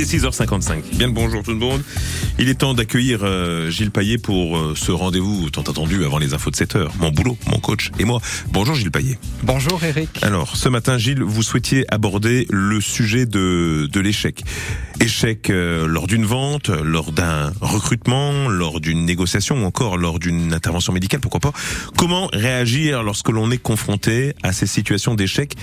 Il est 6h55. Bien le bonjour tout le monde. Il est temps d'accueillir euh, Gilles Paillet pour euh, ce rendez-vous tant attendu avant les infos de 7 heures. Mon boulot, mon coach et moi. Bonjour Gilles Paillet. Bonjour Eric. Alors, ce matin, Gilles, vous souhaitiez aborder le sujet de, de l'échec. Échec euh, lors d'une vente, lors d'un recrutement, lors d'une négociation ou encore lors d'une intervention médicale, pourquoi pas. Comment réagir lorsque l'on est confronté à ces situations d'échec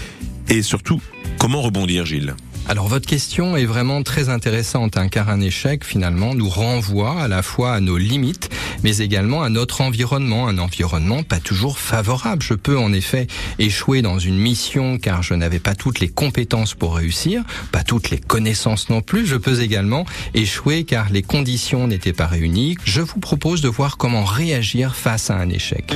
et surtout, comment rebondir, Gilles? Alors votre question est vraiment très intéressante, hein, car un échec finalement nous renvoie à la fois à nos limites, mais également à notre environnement, un environnement pas toujours favorable. Je peux en effet échouer dans une mission car je n'avais pas toutes les compétences pour réussir, pas toutes les connaissances non plus. Je peux également échouer car les conditions n'étaient pas réunies. Je vous propose de voir comment réagir face à un échec.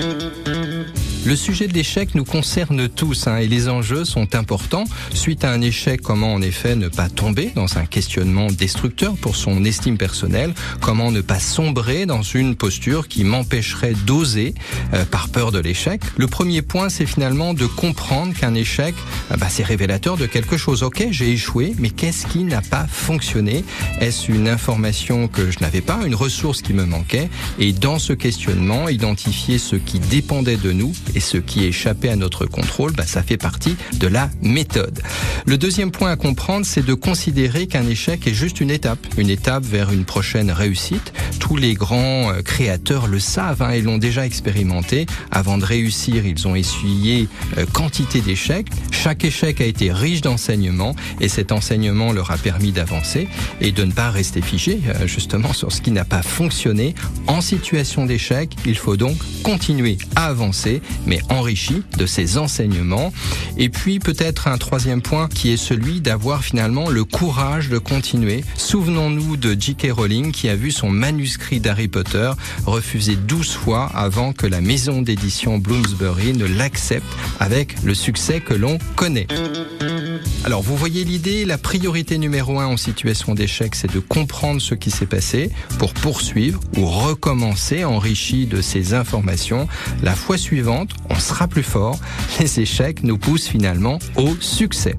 Le sujet de l'échec nous concerne tous hein, et les enjeux sont importants. Suite à un échec, comment en effet ne pas tomber dans un questionnement destructeur pour son estime personnelle? Comment ne pas sombrer dans une posture qui m'empêcherait d'oser euh, par peur de l'échec? Le premier point, c'est finalement de comprendre qu'un échec, euh, bah, c'est révélateur de quelque chose. Ok, j'ai échoué, mais qu'est-ce qui n'a pas fonctionné? Est-ce une information que je n'avais pas, une ressource qui me manquait? Et dans ce questionnement, identifier ce qui dépendait de nous et ce qui échappait à notre contrôle, bah, ça fait partie de la méthode. Le deuxième point à comprendre, c'est de considérer qu'un échec est juste une étape, une étape vers une prochaine réussite. Tous les grands euh, créateurs le savent hein, et l'ont déjà expérimenté. Avant de réussir, ils ont essuyé euh, quantité d'échecs. Chaque échec a été riche d'enseignements et cet enseignement leur a permis d'avancer et de ne pas rester figé euh, justement sur ce qui n'a pas fonctionné. En situation d'échec, il faut donc continuer à avancer mais enrichi de ces enseignements. Et puis peut-être un troisième point qui est celui d'avoir finalement le courage de continuer. Souvenons-nous de J.K. Rowling qui a vu son manuscrit d'Harry Potter refusé 12 fois avant que la maison d'édition Bloomsbury ne l'accepte avec le succès que l'on connaît. Alors vous voyez l'idée, la priorité numéro un en situation d'échec, c'est de comprendre ce qui s'est passé pour poursuivre ou recommencer enrichi de ces informations. La fois suivante, on sera plus fort. Les échecs nous poussent finalement au succès.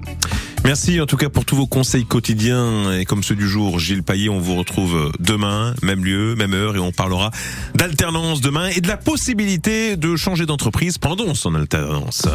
Merci en tout cas pour tous vos conseils quotidiens et comme ceux du jour, Gilles Paillet, on vous retrouve demain, même lieu, même heure et on parlera d'alternance demain et de la possibilité de changer d'entreprise pendant son alternance.